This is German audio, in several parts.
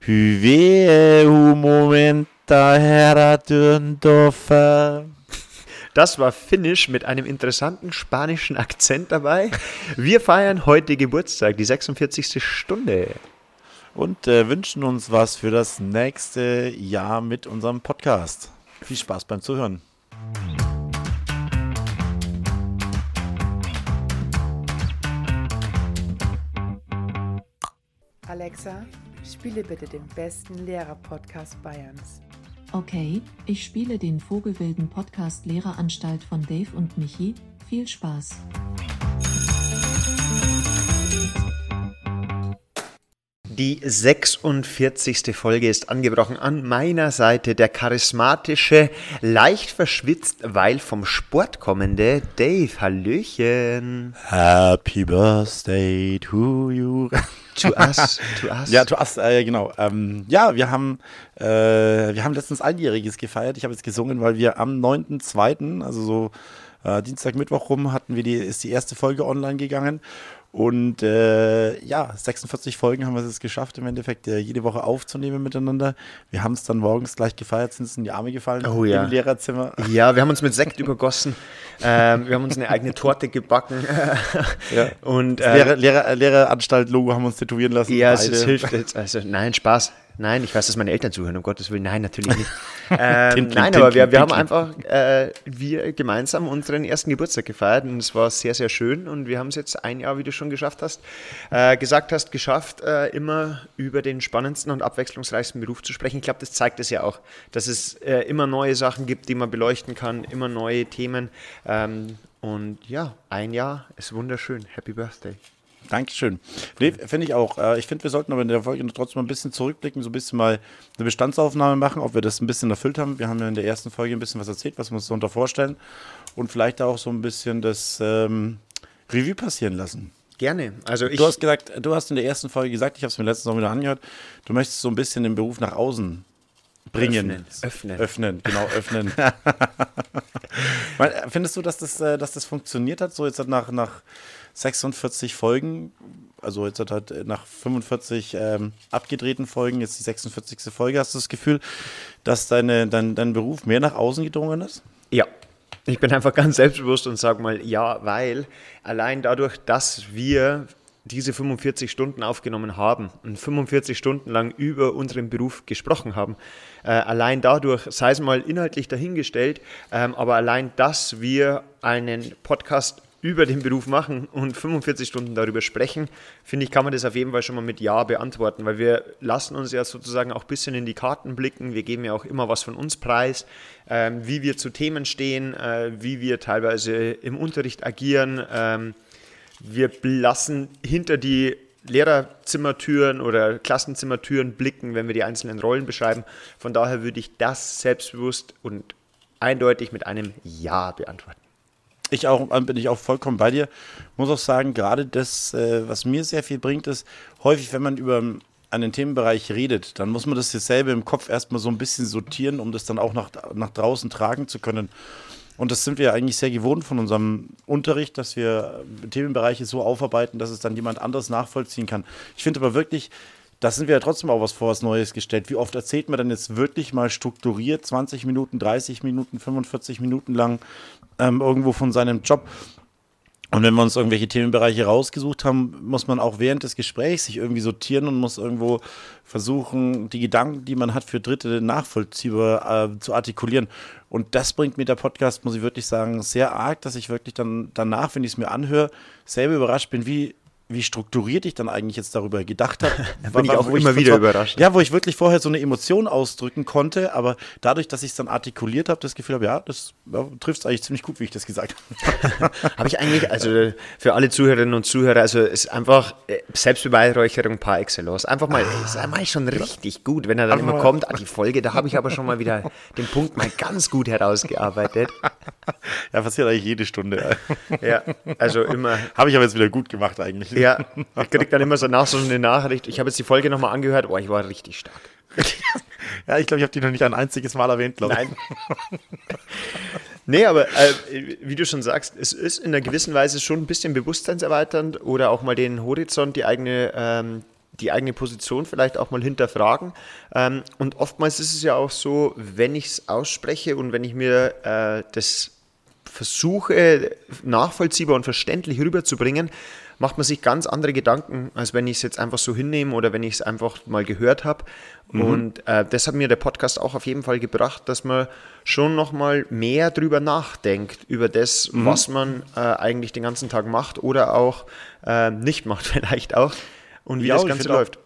Hyve momenta herra Dürndorfer. Das war Finnisch mit einem interessanten spanischen Akzent dabei. Wir feiern heute Geburtstag, die 46. Stunde. Und äh, wünschen uns was für das nächste Jahr mit unserem Podcast. Viel Spaß beim Zuhören. Alexa, spiele bitte den besten Lehrer-Podcast Bayerns. Okay, ich spiele den Vogelwilden Podcast Lehreranstalt von Dave und Michi. Viel Spaß. Die 46. Folge ist angebrochen. An meiner Seite der charismatische, leicht verschwitzt, weil vom Sport kommende Dave. Hallöchen. Happy Birthday to you. To us, to us. Ja, to us, äh, genau. Ähm, ja, wir haben, äh, wir haben letztens Einjähriges gefeiert. Ich habe jetzt gesungen, weil wir am 9.2., also so äh, Dienstag, Mittwoch rum, hatten wir die, ist die erste Folge online gegangen. Und äh, ja, 46 Folgen haben wir es geschafft, im Endeffekt äh, jede Woche aufzunehmen miteinander. Wir haben es dann morgens gleich gefeiert, sind uns in die Arme gefallen Oh ja. im Lehrerzimmer. Ja, wir haben uns mit Sekt übergossen. Ähm, wir haben uns eine eigene Torte gebacken. Ja. Und äh, Lehrer, Lehrer, Lehreranstalt-Logo haben uns tätowieren lassen. Ja, es, es hilft jetzt. Also, nein, Spaß. Nein, ich weiß, dass meine Eltern zuhören, um Gottes Willen. Nein, natürlich nicht. ähm, Tintling, nein, aber wir, wir haben einfach, äh, wir gemeinsam unseren ersten Geburtstag gefeiert und es war sehr, sehr schön und wir haben es jetzt ein Jahr, wie du schon geschafft hast, äh, gesagt hast, geschafft, äh, immer über den spannendsten und abwechslungsreichsten Beruf zu sprechen. Ich glaube, das zeigt es ja auch, dass es äh, immer neue Sachen gibt, die man beleuchten kann, immer neue Themen. Ähm, und ja, ein Jahr ist wunderschön. Happy Birthday. Dankeschön. Nee, finde ich auch. Äh, Ich finde, wir sollten aber in der Folge trotzdem mal ein bisschen zurückblicken, so ein bisschen mal eine Bestandsaufnahme machen, ob wir das ein bisschen erfüllt haben. Wir haben ja in der ersten Folge ein bisschen was erzählt, was wir uns darunter vorstellen und vielleicht auch so ein bisschen das ähm, Revue passieren lassen. Gerne. Also ich, Du hast gesagt, du hast in der ersten Folge gesagt, ich habe es mir letztens noch wieder angehört, du möchtest so ein bisschen den Beruf nach außen bringen. Öffnen. Öffnen. Öffnen, genau, öffnen. Äh, Findest du, dass das, äh, dass das funktioniert hat, so jetzt hat nach, nach 46 Folgen, also jetzt hat halt nach 45 ähm, abgedrehten Folgen, jetzt die 46. Folge, hast du das Gefühl, dass deine, dein, dein Beruf mehr nach außen gedrungen ist? Ja, ich bin einfach ganz selbstbewusst und sage mal ja, weil allein dadurch, dass wir diese 45 Stunden aufgenommen haben und 45 Stunden lang über unseren Beruf gesprochen haben, äh, allein dadurch, sei es mal inhaltlich dahingestellt, ähm, aber allein, dass wir einen Podcast über den Beruf machen und 45 Stunden darüber sprechen, finde ich, kann man das auf jeden Fall schon mal mit Ja beantworten, weil wir lassen uns ja sozusagen auch ein bisschen in die Karten blicken. Wir geben ja auch immer was von uns preis, ähm, wie wir zu Themen stehen, äh, wie wir teilweise im Unterricht agieren. Ähm, wir lassen hinter die Lehrerzimmertüren oder Klassenzimmertüren blicken, wenn wir die einzelnen Rollen beschreiben. Von daher würde ich das selbstbewusst und eindeutig mit einem Ja beantworten. Ich auch, äh, bin ich auch vollkommen bei dir. Muss auch sagen, gerade das, äh, was mir sehr viel bringt, ist, häufig, wenn man über einen Themenbereich redet, dann muss man das dasselbe im Kopf erstmal so ein bisschen sortieren, um das dann auch nach, nach draußen tragen zu können. Und das sind wir eigentlich sehr gewohnt von unserem Unterricht, dass wir Themenbereiche so aufarbeiten, dass es dann jemand anderes nachvollziehen kann. Ich finde aber wirklich, da sind wir ja trotzdem auch was vor was Neues gestellt. Wie oft erzählt man dann jetzt wirklich mal strukturiert 20 Minuten, 30 Minuten, 45 Minuten lang ähm, irgendwo von seinem Job? Und wenn wir uns irgendwelche Themenbereiche rausgesucht haben, muss man auch während des Gesprächs sich irgendwie sortieren und muss irgendwo versuchen, die Gedanken, die man hat, für Dritte nachvollziehbar äh, zu artikulieren. Und das bringt mir der Podcast, muss ich wirklich sagen, sehr arg, dass ich wirklich dann danach, wenn ich es mir anhöre, selber überrascht bin, wie wie strukturiert ich dann eigentlich jetzt darüber gedacht habe. Da bin ich auch immer wieder überrascht. Ja, wo ich wirklich vorher so eine Emotion ausdrücken konnte, aber dadurch, dass ich es dann artikuliert habe, das Gefühl habe, ja, das ja, trifft es eigentlich ziemlich gut, wie ich das gesagt habe. Habe ich eigentlich, also für alle Zuhörerinnen und Zuhörer, also es ist einfach äh, Selbstbeweihräucherung par excellence. Einfach mal, das mache ich schon richtig gut, wenn er dann immer mal- kommt, ah, die Folge, da habe ich aber schon mal wieder den Punkt mal ganz gut herausgearbeitet. Ja, passiert eigentlich jede Stunde. Ja, also immer, habe ich aber jetzt wieder gut gemacht eigentlich. ja, ich kriege dann immer so nach so eine Nachricht, ich habe jetzt die Folge nochmal angehört, oh, ich war richtig stark. Ja, ich glaube, ich habe die noch nicht ein einziges Mal erwähnt, glaube ich. Nein. nee, aber äh, wie du schon sagst, es ist in einer gewissen Weise schon ein bisschen bewusstseinserweiternd oder auch mal den Horizont, die eigene, ähm, die eigene Position vielleicht auch mal hinterfragen. Ähm, und oftmals ist es ja auch so, wenn ich es ausspreche und wenn ich mir äh, das versuche, nachvollziehbar und verständlich rüberzubringen, macht man sich ganz andere Gedanken, als wenn ich es jetzt einfach so hinnehme oder wenn ich es einfach mal gehört habe. Mhm. Und äh, das hat mir der Podcast auch auf jeden Fall gebracht, dass man schon nochmal mehr drüber nachdenkt, über das, mhm. was man äh, eigentlich den ganzen Tag macht oder auch äh, nicht macht, vielleicht auch. Und wie ja, das Ganze läuft.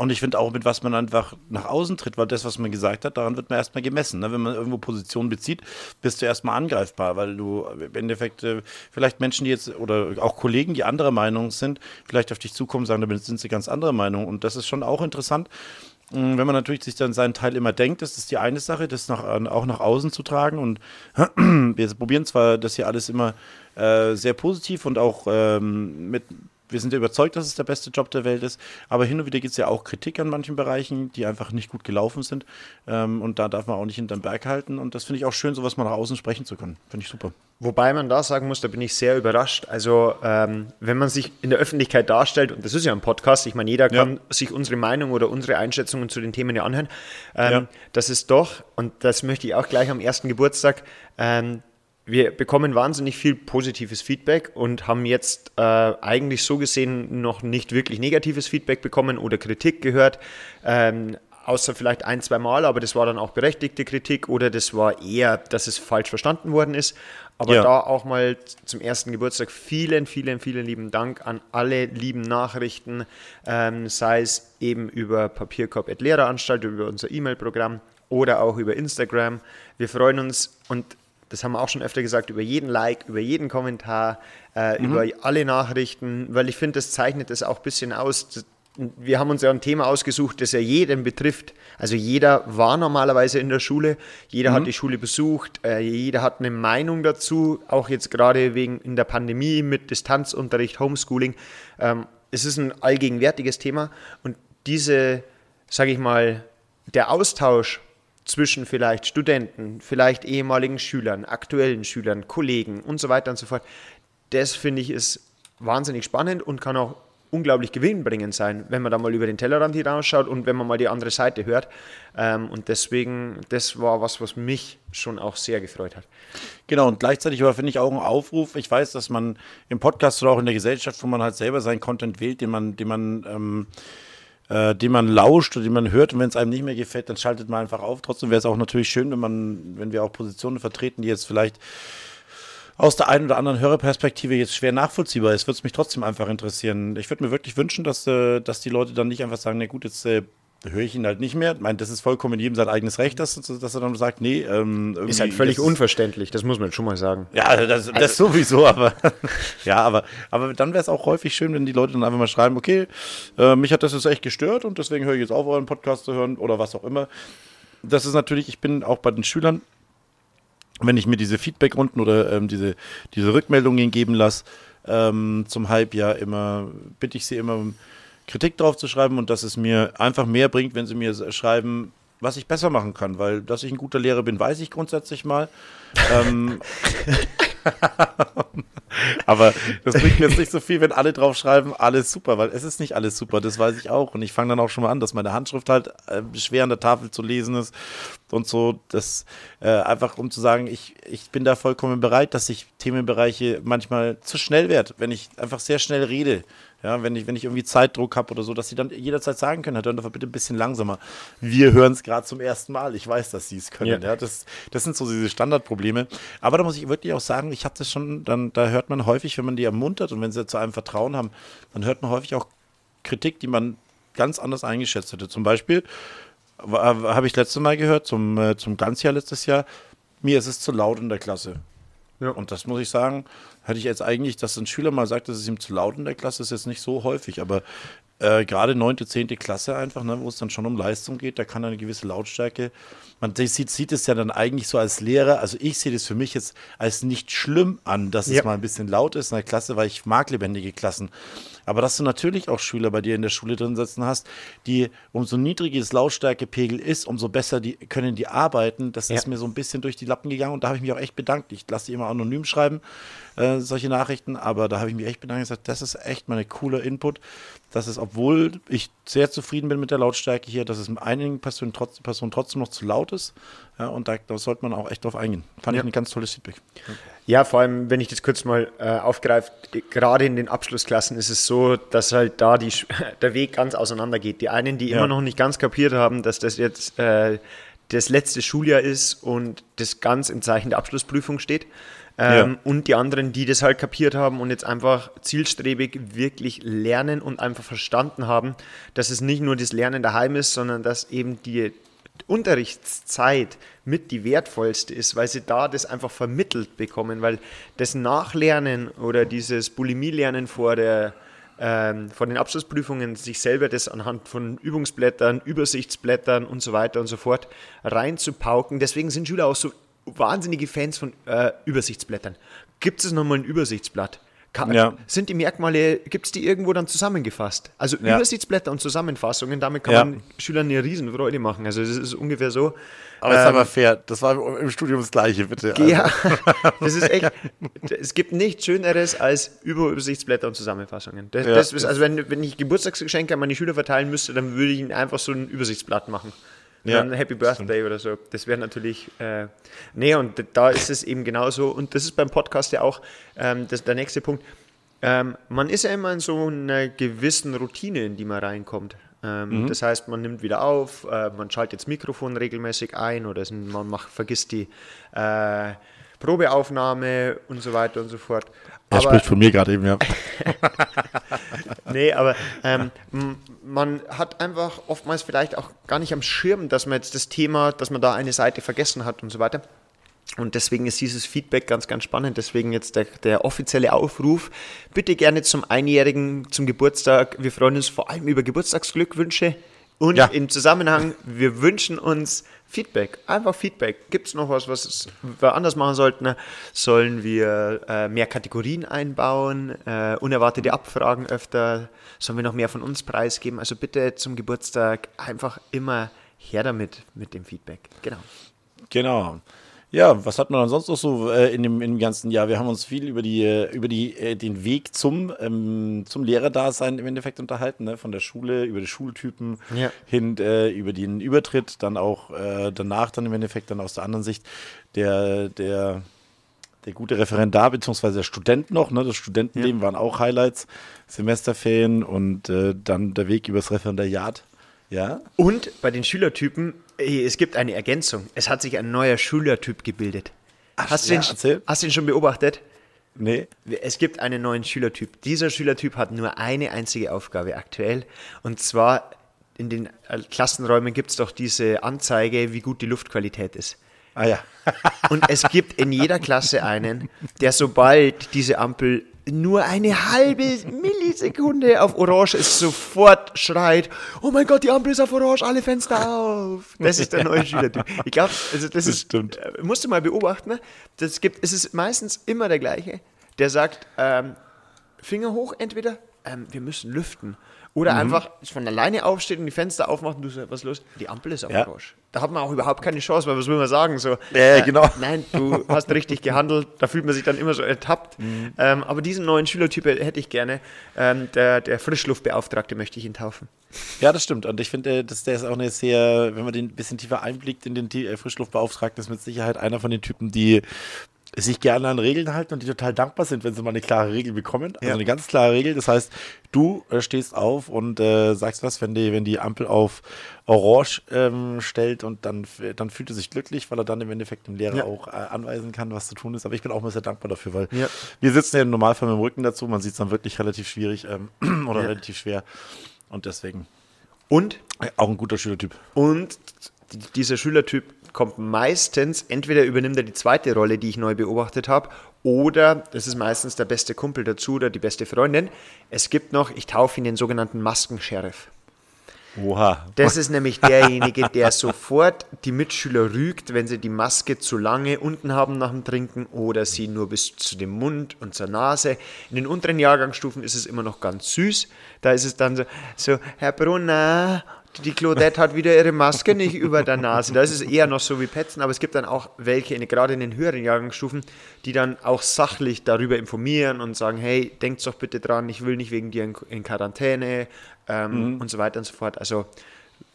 Und ich finde auch, mit was man einfach nach außen tritt, weil das, was man gesagt hat, daran wird man erstmal gemessen. Ne? Wenn man irgendwo Position bezieht, bist du erstmal angreifbar, weil du im Endeffekt äh, vielleicht Menschen, die jetzt oder auch Kollegen, die anderer Meinung sind, vielleicht auf dich zukommen, sagen, damit sind sie ganz anderer Meinung. Und das ist schon auch interessant. Mm, wenn man natürlich sich dann seinen Teil immer denkt, das ist die eine Sache, das nach, auch nach außen zu tragen. Und wir probieren zwar das hier alles immer äh, sehr positiv und auch ähm, mit wir sind ja überzeugt, dass es der beste Job der Welt ist, aber hin und wieder gibt es ja auch Kritik an manchen Bereichen, die einfach nicht gut gelaufen sind. Ähm, und da darf man auch nicht hinterm Berg halten. Und das finde ich auch schön, sowas mal nach außen sprechen zu können. Finde ich super. Wobei man da sagen muss, da bin ich sehr überrascht. Also, ähm, wenn man sich in der Öffentlichkeit darstellt, und das ist ja ein Podcast, ich meine, jeder kann ja. sich unsere Meinung oder unsere Einschätzungen zu den Themen ja anhören, ähm, ja. das ist doch, und das möchte ich auch gleich am ersten Geburtstag, ähm, wir bekommen wahnsinnig viel positives Feedback und haben jetzt äh, eigentlich so gesehen noch nicht wirklich negatives Feedback bekommen oder Kritik gehört. Ähm, außer vielleicht ein, zwei Mal, aber das war dann auch berechtigte Kritik oder das war eher, dass es falsch verstanden worden ist. Aber ja. da auch mal zum ersten Geburtstag vielen, vielen, vielen lieben Dank an alle lieben Nachrichten, ähm, sei es eben über Papierkorb.lehreranstalt, über unser E-Mail-Programm oder auch über Instagram. Wir freuen uns und das haben wir auch schon öfter gesagt, über jeden Like, über jeden Kommentar, äh, mhm. über alle Nachrichten, weil ich finde, das zeichnet es auch ein bisschen aus. Wir haben uns ja ein Thema ausgesucht, das ja jeden betrifft. Also jeder war normalerweise in der Schule, jeder mhm. hat die Schule besucht, äh, jeder hat eine Meinung dazu, auch jetzt gerade wegen in der Pandemie mit Distanzunterricht, Homeschooling. Ähm, es ist ein allgegenwärtiges Thema und diese, sage ich mal, der Austausch zwischen vielleicht Studenten, vielleicht ehemaligen Schülern, aktuellen Schülern, Kollegen und so weiter und so fort. Das finde ich ist wahnsinnig spannend und kann auch unglaublich gewinnbringend sein, wenn man da mal über den Tellerrand hinausschaut und wenn man mal die andere Seite hört. Ähm, und deswegen, das war was, was mich schon auch sehr gefreut hat. Genau, und gleichzeitig war, finde ich, auch ein Aufruf. Ich weiß, dass man im Podcast oder auch in der Gesellschaft, wo man halt selber seinen Content wählt, den man, den man ähm, äh, den man lauscht und den man hört. Und wenn es einem nicht mehr gefällt, dann schaltet man einfach auf. Trotzdem wäre es auch natürlich schön, wenn man, wenn wir auch Positionen vertreten, die jetzt vielleicht aus der einen oder anderen Hörerperspektive jetzt schwer nachvollziehbar ist, würde es mich trotzdem einfach interessieren. Ich würde mir wirklich wünschen, dass, äh, dass die Leute dann nicht einfach sagen, na gut, jetzt äh, höre ich ihn halt nicht mehr. Ich meine, das ist vollkommen in jedem sein eigenes Recht, dass, dass er dann sagt, nee. Ähm, ist halt völlig unverständlich, das muss man schon mal sagen. Ja, das, das also, sowieso, aber ja, aber, aber dann wäre es auch häufig schön, wenn die Leute dann einfach mal schreiben, okay, äh, mich hat das jetzt echt gestört und deswegen höre ich jetzt auf, euren Podcast zu hören oder was auch immer. Das ist natürlich, ich bin auch bei den Schülern, wenn ich mir diese Feedbackrunden oder ähm, diese, diese Rückmeldungen geben lasse, ähm, zum Halbjahr immer, bitte ich sie immer Kritik drauf zu schreiben und dass es mir einfach mehr bringt, wenn sie mir schreiben, was ich besser machen kann, weil dass ich ein guter Lehrer bin, weiß ich grundsätzlich mal. ähm, aber das bringt mir jetzt nicht so viel, wenn alle drauf schreiben, alles super, weil es ist nicht alles super, das weiß ich auch. Und ich fange dann auch schon mal an, dass meine Handschrift halt äh, schwer an der Tafel zu lesen ist und so. Das äh, einfach um zu sagen, ich, ich bin da vollkommen bereit, dass ich Themenbereiche manchmal zu schnell werde, wenn ich einfach sehr schnell rede. Ja, wenn ich, wenn ich irgendwie Zeitdruck habe oder so, dass sie dann jederzeit sagen können, hört doch bitte ein bisschen langsamer. Wir hören es gerade zum ersten Mal. Ich weiß, dass sie es können. Ja. ja. das, das sind so diese Standardprobleme. Aber da muss ich wirklich auch sagen, ich habe das schon, dann, da hört man häufig, wenn man die ermuntert und wenn sie zu einem Vertrauen haben, dann hört man häufig auch Kritik, die man ganz anders eingeschätzt hätte. Zum Beispiel habe ich letztes Mal gehört, zum, äh, zum Ganzjahr letztes Jahr, mir ist es zu laut in der Klasse. Ja. Und das muss ich sagen, hätte ich jetzt eigentlich, dass ein Schüler mal sagt, dass es ihm zu laut in der Klasse ist, jetzt nicht so häufig. Aber äh, gerade 9., 10. Klasse einfach, ne, wo es dann schon um Leistung geht, da kann eine gewisse Lautstärke. Man sieht, sieht es ja dann eigentlich so als Lehrer, also ich sehe das für mich jetzt als nicht schlimm an, dass ja. es mal ein bisschen laut ist in der Klasse, weil ich mag lebendige Klassen. Aber dass du natürlich auch Schüler bei dir in der Schule drin sitzen hast, die umso niedriger das Lautstärkepegel ist, umso besser die, können die arbeiten. Das Ja. ist mir so ein bisschen durch die Lappen gegangen und da habe ich mich auch echt bedankt. Ich lasse die immer anonym schreiben, äh, solche Nachrichten, aber da habe ich mich echt bedankt und gesagt, das ist echt mal ein cooler Input. Das ist, obwohl ich sehr zufrieden bin mit der Lautstärke hier, dass es einigen Personen, trotz, Personen trotzdem noch zu laut ist. Ja, und da, da sollte man auch echt drauf eingehen. Fand Ja. ich ein ganz tolles Feedback. Ja, vor allem, wenn ich das kurz mal äh, aufgreife, gerade in den Abschlussklassen ist es so, dass halt da die, der Weg ganz auseinander geht. Die einen, die Ja. immer noch nicht ganz kapiert haben, dass das jetzt äh, das letzte Schuljahr ist und das ganz im Zeichen der Abschlussprüfung steht. Ähm, Ja. Und die anderen, die das halt kapiert haben und jetzt einfach zielstrebig wirklich lernen und einfach verstanden haben, dass es nicht nur das Lernen daheim ist, sondern dass eben die Unterrichtszeit mit die wertvollste ist, weil sie da das einfach vermittelt bekommen, weil das Nachlernen oder dieses Bulimie-Lernen vor der ähm, vor den Abschlussprüfungen sich selber das anhand von Übungsblättern, Übersichtsblättern und so weiter und so fort reinzupauken. Deswegen sind Schüler auch so wahnsinnige Fans von äh, Übersichtsblättern. Gibt es nochmal ein Übersichtsblatt? Kann, Ja. Sind die Merkmale, gibt es die irgendwo dann zusammengefasst? Also Ja. Übersichtsblätter und Zusammenfassungen, damit kann Ja. man Schülern eine Riesenfreude machen. Also es ist ungefähr so. Aber jetzt Ähm, aber fair, das war im Studium das Gleiche, bitte. ja, das ist echt. Es gibt nichts Schöneres als Übersichtsblätter und Zusammenfassungen. Das, das ist, also wenn, wenn ich Geburtstagsgeschenke an meine Schüler verteilen müsste, dann würde ich ihnen einfach so ein Übersichtsblatt machen. Ja, dann Happy Birthday oder so. Das wäre natürlich. Äh, nee, und da ist es eben genauso. Und das ist beim Podcast ja auch ähm, das, der nächste Punkt. Ähm, man ist ja immer in so einer gewissen Routine, in die man reinkommt. Ähm, Das heißt, man nimmt wieder auf, äh, man schaltet das Mikrofon regelmäßig ein oder man macht, vergisst die äh, Probeaufnahme und so weiter und so fort. Er spricht von mir gerade eben, ja. Nee, aber ähm, man hat einfach oftmals vielleicht auch gar nicht am Schirm, dass man jetzt das Thema, dass man da eine Seite vergessen hat und so weiter. Und deswegen ist dieses Feedback ganz, ganz spannend. Deswegen jetzt der, der offizielle Aufruf. Bitte gerne zum Einjährigen, zum Geburtstag. Wir freuen uns vor allem über Geburtstagsglückwünsche. Und Ja. im Zusammenhang, wir wünschen uns Feedback. Einfach Feedback. Gibt es noch was, was wir anders machen sollten? Sollen wir äh, mehr Kategorien einbauen? Äh, unerwartete Abfragen öfter? Sollen wir noch mehr von uns preisgeben? Also bitte zum Geburtstag einfach immer her damit, mit dem Feedback. Genau. Genau. Ja, was hat man dann sonst noch so äh, in, dem, in dem ganzen Jahr? Wir haben uns viel über, die, äh, über die, äh, den Weg zum, ähm, zum Lehrerdasein im Endeffekt unterhalten, ne? von der Schule, über die Schultypen Ja. hin, äh, über den Übertritt, dann auch äh, danach dann im Endeffekt dann aus der anderen Sicht der, der, der gute Referendar bzw. der Student noch, ne? das Studentenleben waren auch Highlights, Semesterferien und äh, dann der Weg übers Referendariat. Ja, Und bei den Schülertypen, es gibt eine Ergänzung. Es hat sich ein neuer Schülertyp gebildet. hast, du ja, den, erzähl. hast du den schon beobachtet? nee. Es gibt einen neuen Schülertyp. Dieser Schülertyp hat nur eine einzige Aufgabe aktuell. Und zwar in den Klassenräumen gibt es doch diese Anzeige, wie gut die Luftqualität ist. Ah ja. Und es gibt in jeder Klasse einen, der sobald diese Ampel nur eine halbe Millisekunde auf Orange ist, sofort schreit, oh mein Gott, die Ampel ist auf Orange, alle Fenster auf. Das ist der neue Schülertyp. Ich glaube, also das, ist, stimmt. äh, musst du mal beobachten, ne? das gibt, es ist meistens immer der gleiche, der sagt, ähm, Finger hoch entweder, ähm, wir müssen lüften. Oder Mhm. einfach von alleine aufsteht und die Fenster aufmacht und du sagst, was ist los? Die Ampel ist auf Ja. Orange. Da hat man auch überhaupt keine Chance, weil was will man sagen? So, Ja, genau. Nein, du hast richtig gehandelt. Da fühlt man sich dann immer so ertappt. Mhm. Ähm, aber diesen neuen Schülertyp hätte ich gerne. Ähm, der, der Frischluftbeauftragte möchte ich ihn taufen. Ja, das stimmt. Und ich finde, dass der ist auch eine sehr, wenn man den ein bisschen tiefer einblickt in den äh, Frischluftbeauftragten, ist mit Sicherheit einer von den Typen, die sich gerne an Regeln halten und die total dankbar sind, wenn sie mal eine klare Regel bekommen. Also Ja. eine ganz klare Regel. Das heißt, du äh, stehst auf und äh, sagst was, wenn die, wenn die Ampel auf Orange ähm, stellt und dann, dann fühlt er sich glücklich, weil er dann im Endeffekt dem Lehrer Ja. auch äh, anweisen kann, was zu tun ist. Aber ich bin auch immer sehr dankbar dafür, weil Ja. wir sitzen ja im Normalfall mit dem Rücken dazu. Man sieht es dann wirklich relativ schwierig ähm, oder relativ schwer. Und deswegen Und, äh, Auch ein guter Schülertyp. und dieser Schülertyp kommt meistens, entweder übernimmt er die zweite Rolle, die ich neu beobachtet habe, oder das ist meistens der beste Kumpel dazu oder die beste Freundin. Es gibt noch, ich taufe ihn den sogenannten Maskensheriff. Oha. Das ist nämlich derjenige, der sofort die Mitschüler rügt, wenn sie die Maske zu lange unten haben nach dem Trinken oder sie nur bis zu dem Mund und zur Nase. In den unteren Jahrgangsstufen ist es immer noch ganz süß. Da ist es dann so, so Herr Brunner, die Claudette hat wieder ihre Maske nicht über der Nase. Da ist es eher noch so wie Petzen, aber es gibt dann auch welche, in, gerade in den höheren Jahrgangsstufen, die dann auch sachlich darüber informieren und sagen, hey, denkt doch bitte dran, ich will nicht wegen dir in, in Quarantäne ähm, mhm. und so weiter und so fort. Also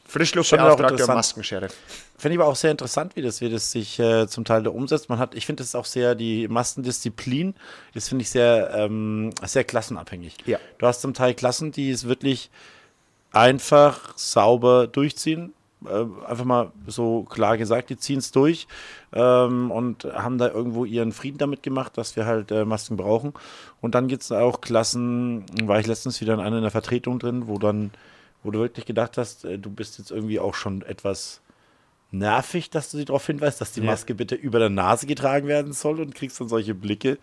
Frischluftbeauftragter und Maskensheriff. Finde ich aber auch sehr interessant, wie das, wie das sich äh, zum Teil da umsetzt. Man hat, ich finde es auch sehr, die Maskendisziplin ist, finde ich, sehr, ähm, sehr klassenabhängig. Ja. Du hast zum Teil Klassen, die es wirklich einfach sauber durchziehen. Äh, einfach mal so klar gesagt, die ziehen es durch ähm, und haben da irgendwo ihren Frieden damit gemacht, dass wir halt äh, Masken brauchen. Und dann gibt es auch Klassen, war ich letztens wieder in einer in der Vertretung drin, wo dann, wo du wirklich gedacht hast, äh, du bist jetzt irgendwie auch schon etwas nervig, dass du sie darauf hinweist, dass die Maske ja. bitte über der Nase getragen werden soll und kriegst dann solche Blicke.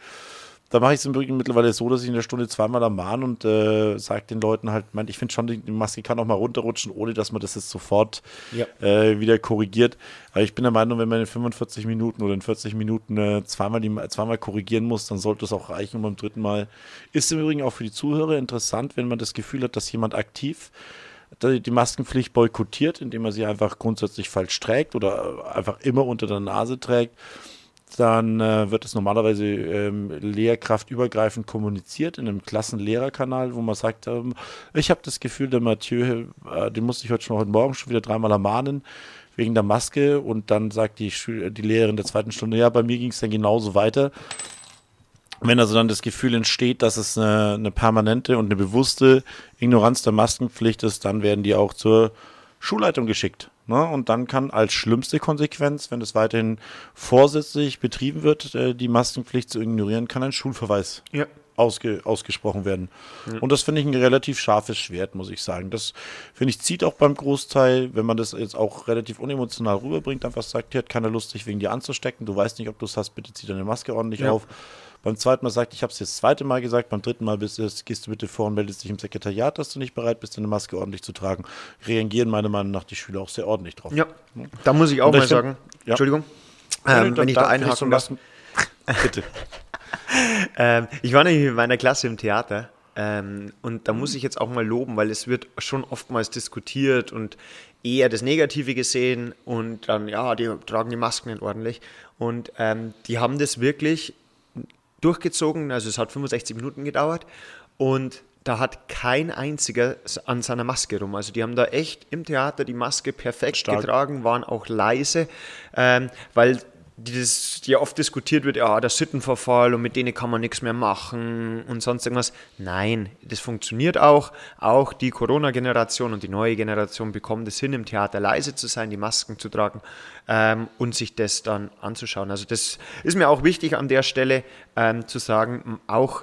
Da mache ich es im Übrigen mittlerweile so, dass ich in der Stunde zweimal ermahne und äh, sage den Leuten halt, mein, ich finde schon, die Maske kann auch mal runterrutschen, ohne dass man das jetzt sofort ja. äh, wieder korrigiert. Aber ich bin der Meinung, wenn man in 45 Minuten oder in 40 Minuten äh, zweimal, die, zweimal korrigieren muss, dann sollte es auch reichen. Und beim dritten Mal ist im Übrigen auch für die Zuhörer interessant, wenn man das Gefühl hat, dass jemand aktiv die Maskenpflicht boykottiert, indem er sie einfach grundsätzlich falsch trägt oder einfach immer unter der Nase trägt dann äh, wird es normalerweise ähm, lehrkraftübergreifend kommuniziert in einem Klassenlehrerkanal, wo man sagt, ähm, ich habe das Gefühl, der Mathieu, äh, den musste ich heute schon heute Morgen schon wieder dreimal ermahnen wegen der Maske und dann sagt die, Schül die Lehrerin der zweiten Stunde, ja, bei mir ging es dann genauso weiter. Wenn also dann das Gefühl entsteht, dass es eine, eine permanente und eine bewusste Ignoranz der Maskenpflicht ist, dann werden die auch zur Schulleitung geschickt. Ne? Und dann kann als schlimmste Konsequenz, wenn es weiterhin vorsätzlich betrieben wird, äh, die Maskenpflicht zu ignorieren, kann ein Schulverweis ja. ausge, ausgesprochen werden. Ja. Und das finde ich ein relativ scharfes Schwert, muss ich sagen. Das finde ich zieht auch beim Großteil, wenn man das jetzt auch relativ unemotional rüberbringt, einfach sagt, hier hat keiner Lust, sich wegen dir anzustecken, du weißt nicht, ob du es hast, bitte zieh deine Maske ordentlich ja. auf beim zweiten Mal sagt, ich habe es jetzt das zweite Mal gesagt, beim dritten Mal bist, gehst du bitte vor und meldest dich im Sekretariat, dass du nicht bereit bist, deine Maske ordentlich zu tragen. Reagieren meiner Meinung nach die Schüler auch sehr ordentlich drauf. Ja, da muss ich auch mal sagen, ja. Entschuldigung, ähm, wenn ich da einhaken darf. Bitte. ähm, ich war nämlich in meiner Klasse im Theater ähm, und da muss ich jetzt auch mal loben, weil es wird schon oftmals diskutiert und eher das Negative gesehen und dann, ja, die tragen die Masken nicht ordentlich. Und ähm, die haben das wirklich durchgezogen. Also es hat 65 Minuten gedauert und da hat kein einziger an seiner Maske rum. Also die haben da echt im Theater die Maske perfekt Stark. getragen, waren auch leise, ähm, weil dieses, ja oft diskutiert wird, ja, der Sittenverfall und mit denen kann man nichts mehr machen und sonst irgendwas. Nein, das funktioniert auch. Auch die Corona-Generation und die neue Generation bekommt es hin, im Theater leise zu sein, die Masken zu tragen ähm, und sich das dann anzuschauen. Also das ist mir auch wichtig an der Stelle ähm, zu sagen, auch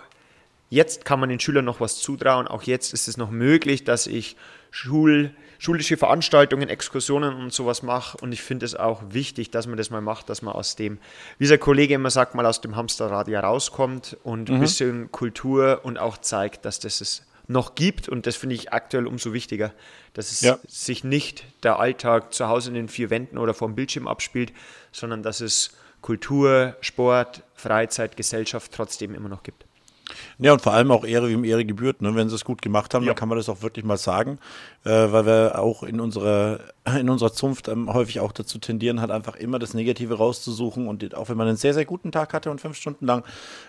jetzt kann man den Schülern noch was zutrauen. Auch jetzt ist es noch möglich, dass ich Schul schulische Veranstaltungen, Exkursionen und sowas mache. Und ich finde es auch wichtig, dass man das mal macht, dass man aus dem, wie der Kollege immer sagt, mal aus dem Hamsterrad ja rauskommt und mhm. ein bisschen Kultur und auch zeigt, dass das es noch gibt. Und das finde ich aktuell umso wichtiger, dass es ja. sich nicht der Alltag zu Hause in den vier Wänden oder vor dem Bildschirm abspielt, sondern dass es Kultur, Sport, Freizeit, Gesellschaft trotzdem immer noch gibt. Ja, und vor allem auch Ehre, wie ihm Ehre gebührt. Ne? Wenn sie es gut gemacht haben, ja. dann kann man das auch wirklich mal sagen, äh, weil wir auch in unserer, in unserer Zunft ähm, häufig auch dazu tendieren, halt einfach immer das Negative rauszusuchen. Und auch wenn man einen sehr, sehr guten Tag hatte und fünf Stunden lang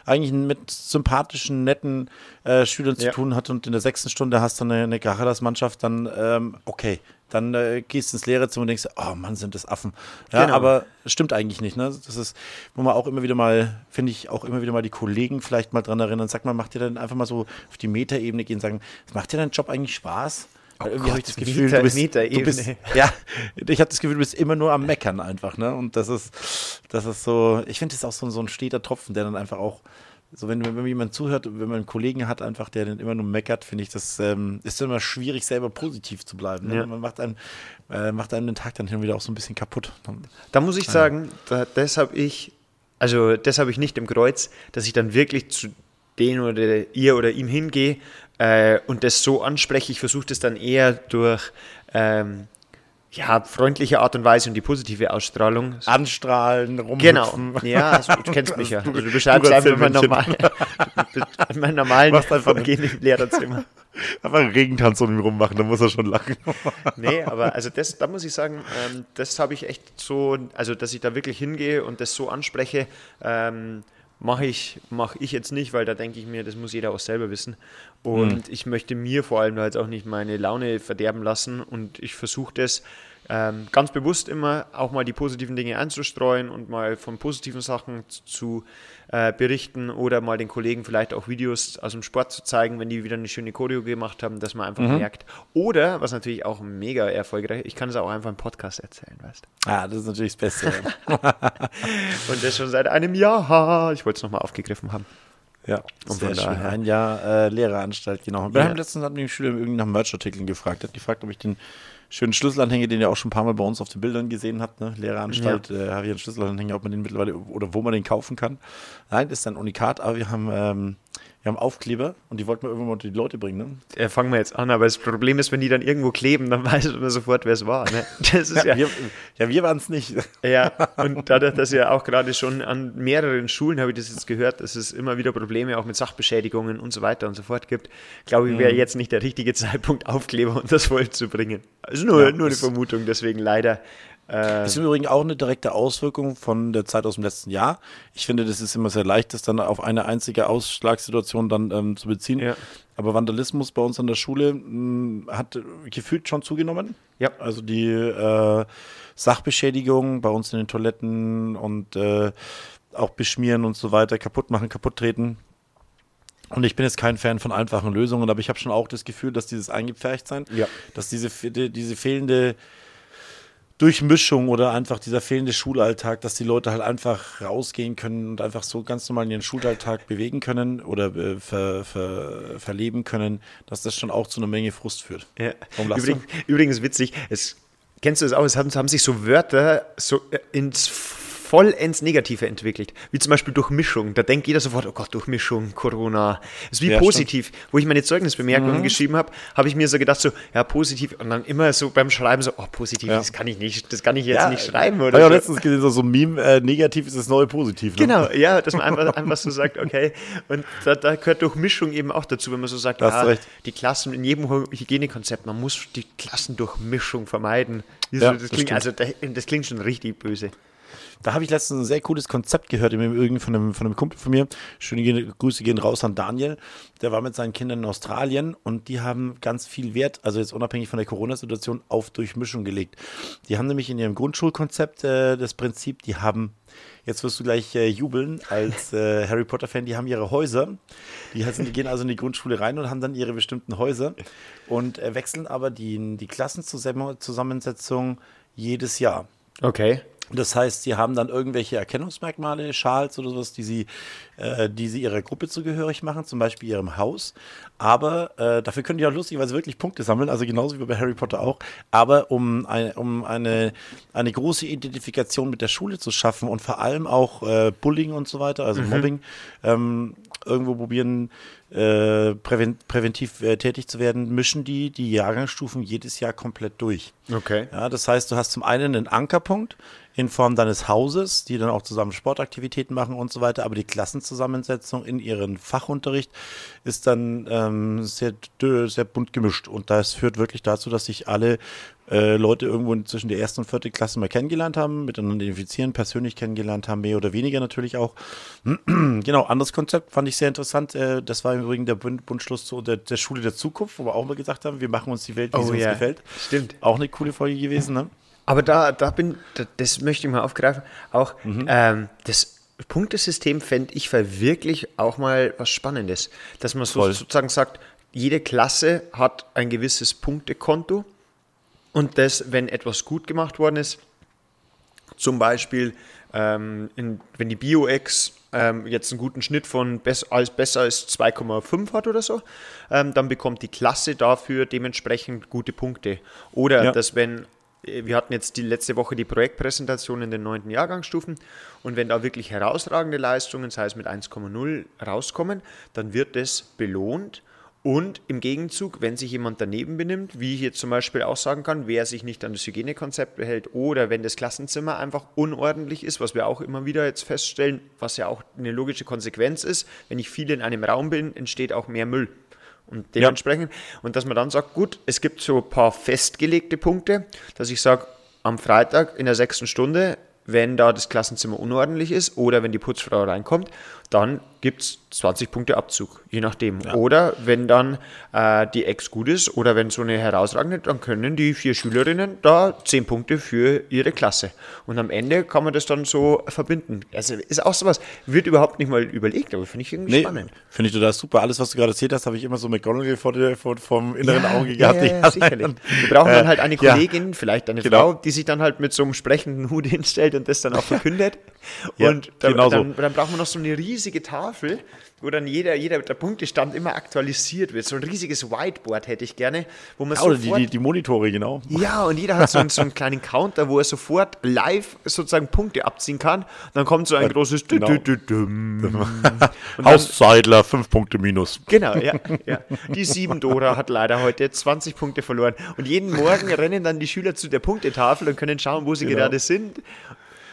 eigentlich mit sympathischen, netten äh, Schülern zu ja. tun hat und in der sechsten Stunde hast du eine, eine Karadas-Mannschaft, dann ähm, okay, dann äh, gehst du ins Lehrerzimmer und denkst, oh Mann, sind das Affen. Ja, genau. aber stimmt eigentlich nicht. Ne? Das ist, wo man auch immer wieder mal, finde ich, auch immer wieder mal die Kollegen vielleicht mal dran erinnern. Sag mal, macht dir dann einfach mal so auf die Metaebene gehen und sagen, macht dir dein Job eigentlich Spaß? Oh irgendwie habe ich das Gefühl, Meter, du bist, du bist ja, ich habe das Gefühl, du bist immer nur am Meckern einfach, ne? Und das ist, das ist so, ich finde das ist auch so, so ein steter Tropfen, der dann einfach auch so, wenn, wenn jemand zuhört, wenn man einen Kollegen hat, einfach, der dann immer nur meckert, finde ich, das ähm, ist immer schwierig, selber positiv zu bleiben. Ne? Ja. Man macht einem, äh, macht einem den Tag dann hin wieder auch so ein bisschen kaputt. Da muss ich ja. sagen, da, das habe ich, also das habe ich nicht im Kreuz, dass ich dann wirklich zu den oder ihr oder ihm hingehe äh, und das so anspreche. Ich versuche das dann eher durch ähm, ja, freundliche Art und Weise und die positive Ausstrahlung. Anstrahlen, rumhüpfen. Genau. Ja, also, du kennst mich ja. Also, du beschreibst einfach mein, normal, mein normalen Lehrerzimmer. Einfach einen Regentanz um ihn rummachen, dann muss er schon lachen. Nee, aber also das, da muss ich sagen, ähm, das habe ich echt so, also dass ich da wirklich hingehe und das so anspreche, ähm, mache ich, mach ich jetzt nicht, weil da denke ich mir, das muss jeder auch selber wissen. Und ich möchte mir vor allem da jetzt auch nicht meine Laune verderben lassen und ich versuche das ähm, ganz bewusst immer auch mal die positiven Dinge einzustreuen und mal von positiven Sachen zu äh, berichten oder mal den Kollegen vielleicht auch Videos aus dem Sport zu zeigen, wenn die wieder eine schöne Choreo gemacht haben, dass man einfach merkt. Oder, was natürlich auch mega erfolgreich ich kann es auch einfach im Podcast erzählen, weißt du. Ah, das ist natürlich das Beste. Und das schon seit einem Jahr. Ich wollte es nochmal aufgegriffen haben. Ja, Und sehr von schön. daher- Ein Jahr äh, Lehreranstalt, genau. Wir Ja. haben letztens hat mich ein Schüler irgendwie nach Merchartikeln gefragt. Er hat gefragt, ob ich den schönen Schlüsselanhänger, den ihr auch schon ein paar Mal bei uns auf den Bildern gesehen habt, ne? Lehreranstalt, äh, habe ich einen Schlüsselanhänger, ob man den mittlerweile oder wo man den kaufen kann. Nein, das ist ein Unikat, aber wir haben, ähm, wir haben Aufkleber und die wollten wir irgendwann mal unter die Leute bringen. Ne? Äh, fangen wir jetzt an, aber das Problem ist, wenn die dann irgendwo kleben, dann weiß man sofort, wer es war. Ne? Das ist Ja, ja, wir, ja, wir waren es nicht. ja, und dadurch, dass ja auch gerade schon an mehreren Schulen, habe ich das jetzt gehört, dass es immer wieder Probleme auch mit Sachbeschädigungen und so weiter und so fort gibt, glaube ich, wäre Mhm. jetzt nicht der richtige Zeitpunkt, Aufkleber und das Volk zu bringen. Also nur, Ja, nur eine Vermutung, deswegen leider. Äh, Das ist im Übrigen auch eine direkte Auswirkung von der Zeit aus dem letzten Jahr. Ich finde, das ist immer sehr leicht, das dann auf eine einzige Ausschlagssituation dann ähm, zu beziehen. Ja. Aber Vandalismus bei uns an der Schule mh, hat äh, gefühlt schon zugenommen. Ja. Also die äh, Sachbeschädigung bei uns in den Toiletten und äh, auch beschmieren und so weiter, kaputt machen, kaputt treten. Und ich bin jetzt kein Fan von einfachen Lösungen, aber ich habe schon auch das Gefühl, dass dieses Eingepfercht-Sein, Ja. dass diese, fe- diese fehlende Durchmischung oder einfach dieser fehlende Schulalltag, dass die Leute halt einfach rausgehen können und einfach so ganz normal ihren Schulalltag bewegen können oder äh, ver, ver, verleben können, dass das schon auch zu einer Menge Frust führt. Ja. Übrigens, übrigens witzig, es, kennst du das auch, es haben, haben sich so Wörter so äh, ins vollends Negative entwickelt, wie zum Beispiel Durchmischung. Da denkt jeder sofort, oh Gott, Durchmischung, Corona. Das ist wie Ja, positiv. Wo ich meine Zeugnisbemerkungen geschrieben habe, habe ich mir so gedacht, so, ja, positiv. Und dann immer so beim Schreiben so, oh, positiv, Ja. das kann ich nicht, das kann ich jetzt nicht schreiben. Oder ich so. letztens gesehen, so, so ein Meme, äh, negativ ist das neue Positiv. Ne? Genau, ja, dass man einfach, einfach so sagt, okay. Und da, da gehört Durchmischung eben auch dazu, wenn man so sagt, ja, recht. die Klassen in jedem Hygienekonzept, man muss die Klassendurchmischung vermeiden. Das, Ja, das, klingt, stimmt. also, das klingt schon richtig böse. Da habe ich letztens ein sehr cooles Konzept gehört, im von einem, von einem Kumpel von mir. Schöne Grüße gehen raus an Daniel. Der war mit seinen Kindern in Australien und die haben ganz viel Wert, also jetzt unabhängig von der Corona-Situation, auf Durchmischung gelegt. Die haben nämlich in ihrem Grundschulkonzept äh, das Prinzip, die haben, jetzt wirst du gleich äh, jubeln als äh, Harry Potter-Fan, die haben ihre Häuser. Die, heißen, die gehen also in die Grundschule rein und haben dann ihre bestimmten Häuser und äh, wechseln aber die, die Klassenzusammensetzung jedes Jahr. Okay. Das heißt, sie haben dann irgendwelche Erkennungsmerkmale, Schals oder sowas, die sie, äh, die sie ihrer Gruppe zugehörig machen, zum Beispiel ihrem Haus. Aber äh, dafür können die auch lustigerweise wirklich Punkte sammeln, also genauso wie bei Harry Potter auch. Aber um, ein, um eine, eine große Identifikation mit der Schule zu schaffen und vor allem auch äh, Bullying und so weiter, also Mobbing, ähm, irgendwo probieren, äh, präven präventiv äh, tätig zu werden, mischen die die Jahrgangsstufen jedes Jahr komplett durch. Okay. Ja, das heißt, du hast zum einen einen Ankerpunkt in Form deines Hauses, die dann auch zusammen Sportaktivitäten machen und so weiter, aber die Klassenzusammensetzung in ihren Fachunterricht ist dann ähm, sehr, sehr bunt gemischt und das führt wirklich dazu, dass sich alle äh, Leute irgendwo zwischen der ersten und vierten Klasse mal kennengelernt haben, miteinander identifizieren, persönlich kennengelernt haben, mehr oder weniger natürlich auch. genau, anderes Konzept fand ich sehr interessant. Äh, das war im Übrigen der Bund Bundschluss zu der, der Schule der Zukunft, wo wir auch mal gesagt haben, wir machen uns die Welt, wie Oh sie uns ja, gefällt. stimmt. Auch eine coole Folge gewesen, ne? Aber da, da bin, da, das möchte ich mal aufgreifen. Auch ähm, das Punktesystem fände ich wirklich auch mal was Spannendes. Dass man so, sozusagen sagt, jede Klasse hat ein gewisses Punktekonto und das, wenn etwas gut gemacht worden ist, zum Beispiel, ähm, in, wenn die BioX ähm, jetzt einen guten Schnitt von bess als besser als 2,5 hat oder so, ähm, dann bekommt die Klasse dafür dementsprechend gute Punkte. Oder Ja. dass wenn äh, wir hatten jetzt die letzte Woche die Projektpräsentation in den neunten Jahrgangsstufen und wenn da wirklich herausragende Leistungen, sei es mit 1,0 rauskommen, dann wird das belohnt Und im Gegenzug, wenn sich jemand daneben benimmt, wie ich jetzt zum Beispiel auch sagen kann, wer sich nicht an das Hygienekonzept behält oder wenn das Klassenzimmer einfach unordentlich ist, was wir auch immer wieder jetzt feststellen, was ja auch eine logische Konsequenz ist, wenn ich viel in einem Raum bin, entsteht auch mehr Müll. Und dementsprechend, ja. und dass man dann sagt, gut, es gibt so ein paar festgelegte Punkte, dass ich sage, am Freitag in der sechsten Stunde, wenn da das Klassenzimmer unordentlich ist oder wenn die Putzfrau reinkommt, dann gibt es 20 Punkte Abzug, je nachdem. Ja. Oder wenn dann äh, die Ex gut ist oder wenn so eine herausragende, dann können die vier Schülerinnen da 10 Punkte für ihre Klasse. Und am Ende kann man das dann so verbinden. Also ist auch sowas, wird überhaupt nicht mal überlegt, aber finde ich irgendwie nee, spannend. Finde ich total super. Alles, was du gerade erzählt hast, habe ich immer so McGonagall vor, der, vor vom inneren ja, Auge gehabt. Ja, ja, sicherlich. Wir brauchen dann halt eine Kollegin, vielleicht eine genau. Frau, die sich dann halt mit so einem sprechenden Hut hinstellt und das dann auch verkündet. und dann, genau dann, so. dann brauchen wir noch so eine riesige Tafel, wo dann jeder, jeder der Punktestand immer aktualisiert wird. So ein riesiges Whiteboard hätte ich gerne, wo man ja, sofort, die, die, die, Monitore, genau. Ja, und jeder hat so einen, so einen kleinen Counter, wo er sofort live sozusagen Punkte abziehen kann. Und dann kommt so ein ja, großes genau. Hauszeidler, fünf Punkte minus. Genau, ja, ja. Die sieben Dora hat leider heute 20 Punkte verloren. Und jeden Morgen rennen dann die Schüler zu der Punktetafel und können schauen, wo sie genau. gerade sind.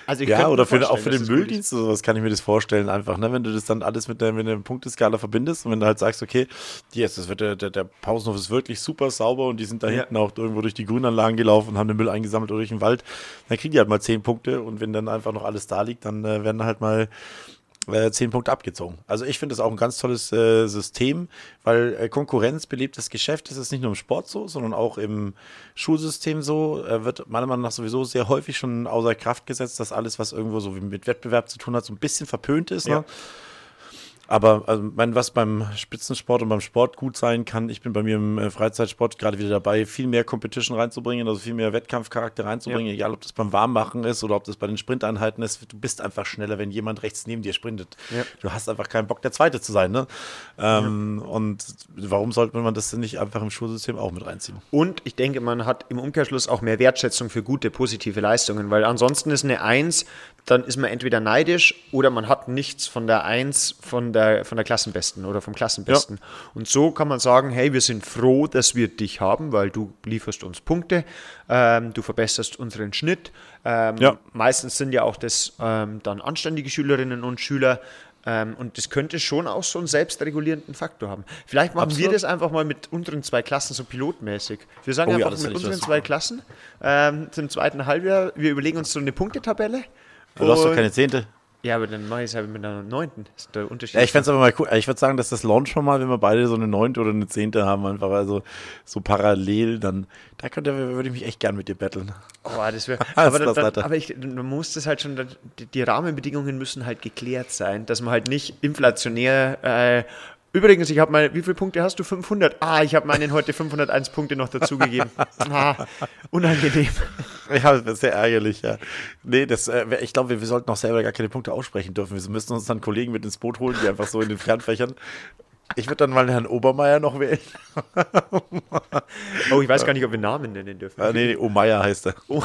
Also ja, oder für, auch für den Mülldienst oder sowas kann ich mir das vorstellen, einfach, ne? wenn du das dann alles mit der, mit der Punkteskala verbindest und wenn du halt sagst, okay, yes, das wird der, der, der Pausenhof ist wirklich super sauber und die sind da ja. hinten auch irgendwo durch die Grünanlagen gelaufen und haben den Müll eingesammelt oder durch den Wald, dann kriegen die halt mal zehn Punkte und wenn dann einfach noch alles da liegt, dann äh, werden halt mal äh, zehn Punkte abgezogen. Also ich finde das auch ein ganz tolles äh, System, weil äh, Konkurrenz belebt das Geschäft. Das ist nicht nur im Sport so, sondern auch im Schulsystem so. Äh, wird meiner Meinung nach sowieso sehr häufig schon außer Kraft gesetzt, dass alles, was irgendwo so mit Wettbewerb zu tun hat, so ein bisschen verpönt ist. Ne? Aber also, mein, was beim Spitzensport und beim Sport gut sein kann, ich bin bei mir im äh, Freizeitsport gerade wieder dabei, viel mehr Competition reinzubringen, also viel mehr Wettkampfcharakter reinzubringen, ja. egal ob das beim Warmmachen ist oder ob das bei den Sprinteinheiten ist. Du bist einfach schneller, wenn jemand rechts neben dir sprintet. Ja. Du hast einfach keinen Bock, der Zweite zu sein. Ne? Ähm, ja. Und warum sollte man das denn nicht einfach im Schulsystem auch mit reinziehen? Und ich denke, man hat im Umkehrschluss auch mehr Wertschätzung für gute, positive Leistungen, weil ansonsten ist eine Eins, dann ist man entweder neidisch oder man hat nichts von der Eins, von der, von der Klassenbesten oder vom Klassenbesten. Ja. Und so kann man sagen, hey, wir sind froh, dass wir dich haben, weil du lieferst uns Punkte, ähm, du verbesserst unseren Schnitt. Ähm, ja. Meistens sind ja auch das ähm, dann anständige Schülerinnen und Schüler, ähm, und das könnte schon auch so einen selbstregulierenden Faktor haben. Vielleicht machen Absolut. wir das einfach mal mit unseren zwei Klassen so pilotmäßig. Wir sagen oh, einfach ja, mit unseren zwei Klassen ähm, zum zweiten Halbjahr, wir überlegen uns so eine Punktetabelle. Du hast doch keine Zehnte. Ja, aber dann mache ich es halt mit einer neunten. Das ist der Unterschied. Ja, ich fände es aber mal cool. Ich würde sagen, dass das Launch schon mal, wenn wir beide so eine neunte oder eine zehnte haben, einfach also so parallel, dann da könnte, würde ich mich echt gern mit dir battlen. Oh, das wäre. aber, das dann, aber ich, man muss das halt schon, die, die, Rahmenbedingungen müssen halt geklärt sein, dass man halt nicht inflationär äh, Übrigens, ich habe meine, wie viele Punkte hast du? 500? Ah, ich habe meinen heute 501 Punkte noch dazugegeben. Ah, unangenehm. Ja, das ist sehr ärgerlich, ja. Nee, das, äh, ich glaube, wir, sollten auch selber gar keine Punkte aussprechen dürfen. Wir müssen uns dann Kollegen mit ins Boot holen, die einfach so in den Fernfächern ich würde dann mal Herrn Obermeier noch wählen. oh, ich weiß gar nicht, ob wir Namen nennen dürfen. Ah, nee, nee, Omeier heißt er. Oh.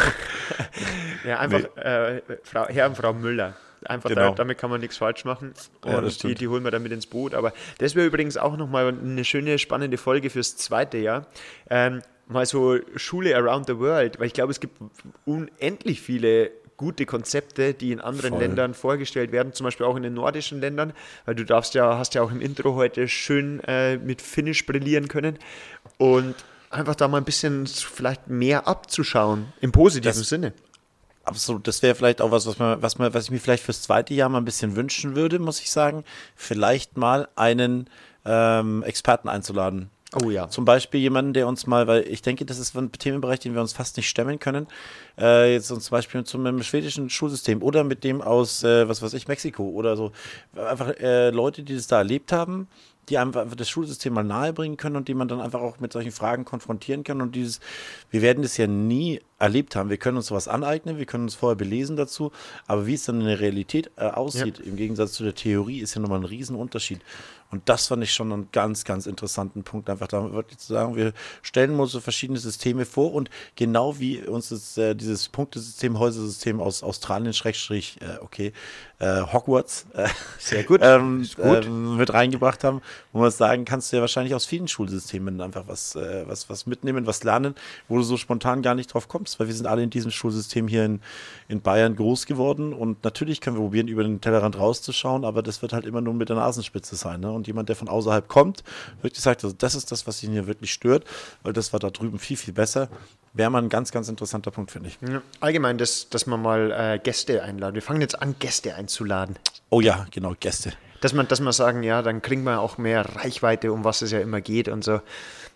ja, einfach äh, Frau, Herr und Frau Müller. Einfach genau. da, damit kann man nichts falsch machen. Und ja, die, die, holen wir dann mit ins Boot. Aber das wäre übrigens auch nochmal eine schöne, spannende Folge fürs zweite Jahr. Ähm, mal so Schule around the world, weil ich glaube, es gibt unendlich viele gute Konzepte, die in anderen Voll. Ländern vorgestellt werden, zum Beispiel auch in den nordischen Ländern, weil du darfst ja, hast ja auch im Intro heute schön äh, mit Finnisch brillieren können und einfach da mal ein bisschen vielleicht mehr abzuschauen, im positiven das, Sinne. Absolut, das wäre vielleicht auch was, was, man, was, man, was ich mir vielleicht fürs zweite Jahr mal ein bisschen wünschen würde, muss ich sagen. Vielleicht mal einen ähm, Experten einzuladen. Oh ja. Zum Beispiel jemanden, der uns mal, weil ich denke, das ist ein Themenbereich, den wir uns fast nicht stemmen können. Äh, jetzt zum Beispiel zum schwedischen Schulsystem oder mit dem aus, äh, was weiß ich, Mexiko oder so. Einfach äh, Leute, die das da erlebt haben, die einfach das Schulsystem mal nahebringen können und die man dann einfach auch mit solchen Fragen konfrontieren kann. Und dieses, wir werden das ja nie erlebt haben. Wir können uns sowas aneignen, wir können uns vorher belesen dazu, aber wie es dann in der Realität äh, aussieht, ja. im Gegensatz zu der Theorie, ist ja nochmal ein Riesenunterschied. Und das fand ich schon einen ganz, ganz interessanten Punkt, einfach da wirklich zu sagen, wir stellen uns so verschiedene Systeme vor und genau wie uns das, äh, dieses Punktesystem, Häusersystem aus Australien, Schrägstrich, äh, okay, äh, Hogwarts äh, Sehr gut. ähm, gut. ähm, mit reingebracht haben, wo man sagen, kannst du ja wahrscheinlich aus vielen Schulsystemen einfach was, äh, was, was mitnehmen, was lernen, wo du so spontan gar nicht drauf kommst, weil wir sind alle in diesem Schulsystem hier in, in Bayern groß geworden und natürlich können wir probieren, über den Tellerrand rauszuschauen, aber das wird halt immer nur mit der Nasenspitze sein. Ne? Und jemand, der von außerhalb kommt, wirklich sagt, also das ist das, was ihn hier wirklich stört, weil das war da drüben viel, viel besser, wäre mal ein ganz, ganz interessanter Punkt, finde ich. Allgemein, dass, dass man mal äh, Gäste einladen. Wir fangen jetzt an, Gäste einzuladen. Oh ja, genau, Gäste. Dass man, dass man sagen, ja, dann kriegen wir auch mehr Reichweite, um was es ja immer geht und so.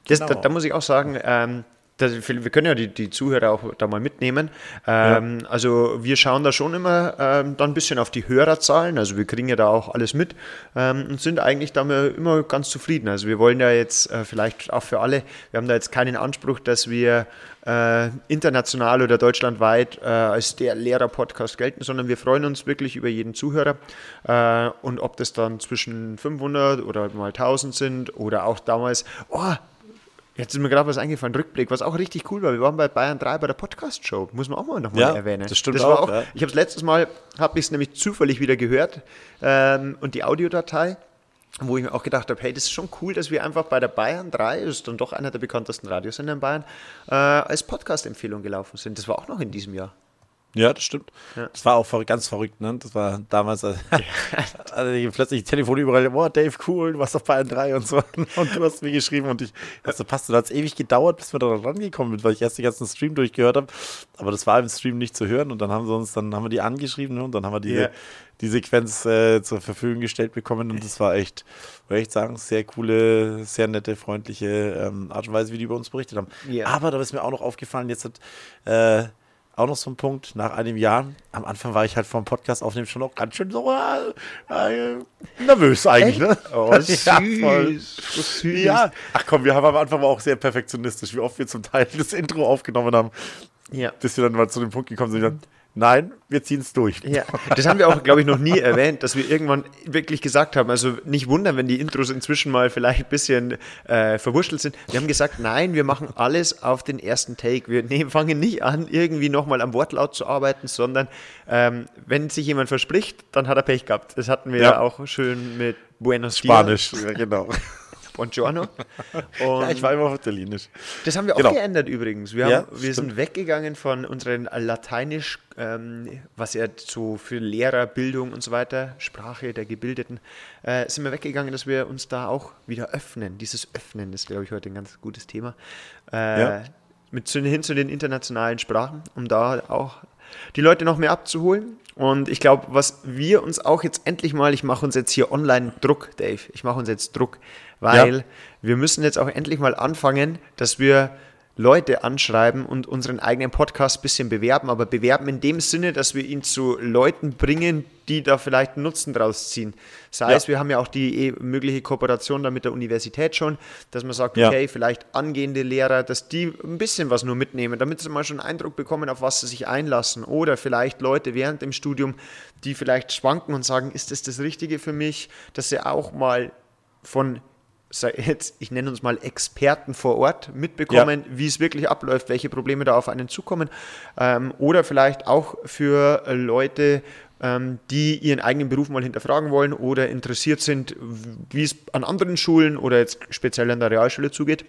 Das, Genau. da, da muss ich auch sagen, ähm, das, wir können ja die, die Zuhörer auch da mal mitnehmen. Ähm, Also wir schauen da schon immer ähm, dann ein bisschen auf die Hörerzahlen. Also wir kriegen ja da auch alles mit ähm, und sind eigentlich damit immer ganz zufrieden. Also wir wollen ja jetzt äh, vielleicht auch für alle, wir haben da jetzt keinen Anspruch, dass wir äh, international oder deutschlandweit äh, als der Lehrer-Podcast gelten, sondern wir freuen uns wirklich über jeden Zuhörer. Äh, und ob das dann zwischen 500 oder mal 1000 sind oder auch damals, oh, Jetzt ist mir gerade was eingefallen, Rückblick, was auch richtig cool war. Wir waren bei Bayern 3 bei der Podcast-Show, muss man auch mal nochmal Ja, erwähnen. das stimmt war auch, ja. Ich habe es letztes Mal, habe ich es nämlich zufällig wieder gehört ähm, und die Audiodatei, wo ich mir auch gedacht habe, hey, das ist schon cool, dass wir einfach bei der Bayern 3, das ist dann doch einer der bekanntesten Radiosender in Bayern, äh, als Podcast-Empfehlung gelaufen sind. Das war auch noch in diesem Jahr. Ja, das stimmt. Ja. Das war auch ver- ganz verrückt, ne? Das war damals, also, also plötzlich Telefon überall, boah, Dave, cool, du warst auf Bayern 3 und so. Und du hast mir geschrieben und ich, also passt, da hat es ewig gedauert, bis wir da rangekommen sind, weil ich erst den ganzen Stream durchgehört habe. Aber das war im Stream nicht zu hören und dann haben sie uns, dann haben wir die angeschrieben ne? und dann haben wir diese, Ja. die Sequenz äh, zur Verfügung gestellt bekommen und das war echt, würde ich sagen, sehr coole, sehr nette, freundliche ähm, Art und Weise, wie die über uns berichtet haben. Ja. Aber da ist mir auch noch aufgefallen, jetzt hat äh, auch noch so ein Punkt, nach einem Jahr, am Anfang war ich halt vom Podcast aufnehmen schon noch ganz schön so äh, äh, nervös eigentlich, ne? Oh, Ja, süß. voll. So süß. Ja, ach komm, wir haben am Anfang auch sehr perfektionistisch, wie oft wir zum Teil das Intro aufgenommen haben, ja. bis wir dann mal zu dem Punkt gekommen sind, nein, wir ziehen es durch. Ja, das haben wir auch, glaube ich, noch nie erwähnt, dass wir irgendwann wirklich gesagt haben, also nicht wundern, wenn die Intros inzwischen mal vielleicht ein bisschen äh, verwurschtelt sind. Wir haben gesagt, nein, wir machen alles auf den ersten Take. Wir nehmen, fangen nicht an, irgendwie nochmal am Wortlaut zu arbeiten, sondern ähm, wenn sich jemand verspricht, dann hat er Pech gehabt. Das hatten wir Ja. ja auch schön mit Buenos Spanisch, ja, genau. Buongiorno. Und Ja, ich war immer auf Italienisch. das haben wir auch Genau. geändert übrigens. Wir, Ja, haben, wir stimmt. sind weggegangen von unseren Lateinisch, ähm, was ja so für Lehrer, Bildung und so weiter, Sprache der Gebildeten, äh, sind wir weggegangen, dass wir uns da auch wieder öffnen. Dieses Öffnen ist, glaube ich, heute ein ganz gutes Thema. Äh, Ja. mit hin zu den internationalen Sprachen, um da auch die Leute noch mehr abzuholen. Und ich glaube, was wir uns auch jetzt endlich mal, ich mache uns jetzt hier online Druck, Dave, ich mache uns jetzt Druck, weil Ja. wir müssen jetzt auch endlich mal anfangen, dass wir Leute anschreiben und unseren eigenen Podcast ein bisschen bewerben, aber bewerben in dem Sinne, dass wir ihn zu Leuten bringen, die da vielleicht einen Nutzen draus ziehen. Sei Ja. es, wir haben ja auch die eh mögliche Kooperation da mit der Universität schon, dass man sagt, Ja. okay, vielleicht angehende Lehrer, dass die ein bisschen was nur mitnehmen, damit sie mal schon einen Eindruck bekommen, auf was sie sich einlassen. Oder vielleicht Leute während dem Studium, die vielleicht schwanken und sagen, ist das das Richtige für mich, dass sie auch mal von jetzt, ich nenne uns mal Experten vor Ort mitbekommen, wie es wirklich abläuft, welche Probleme da auf einen zukommen. Ähm, oder vielleicht auch für Leute, ähm, die ihren eigenen Beruf mal hinterfragen wollen oder interessiert sind, wie es an anderen Schulen oder jetzt speziell an der Realschule zugeht.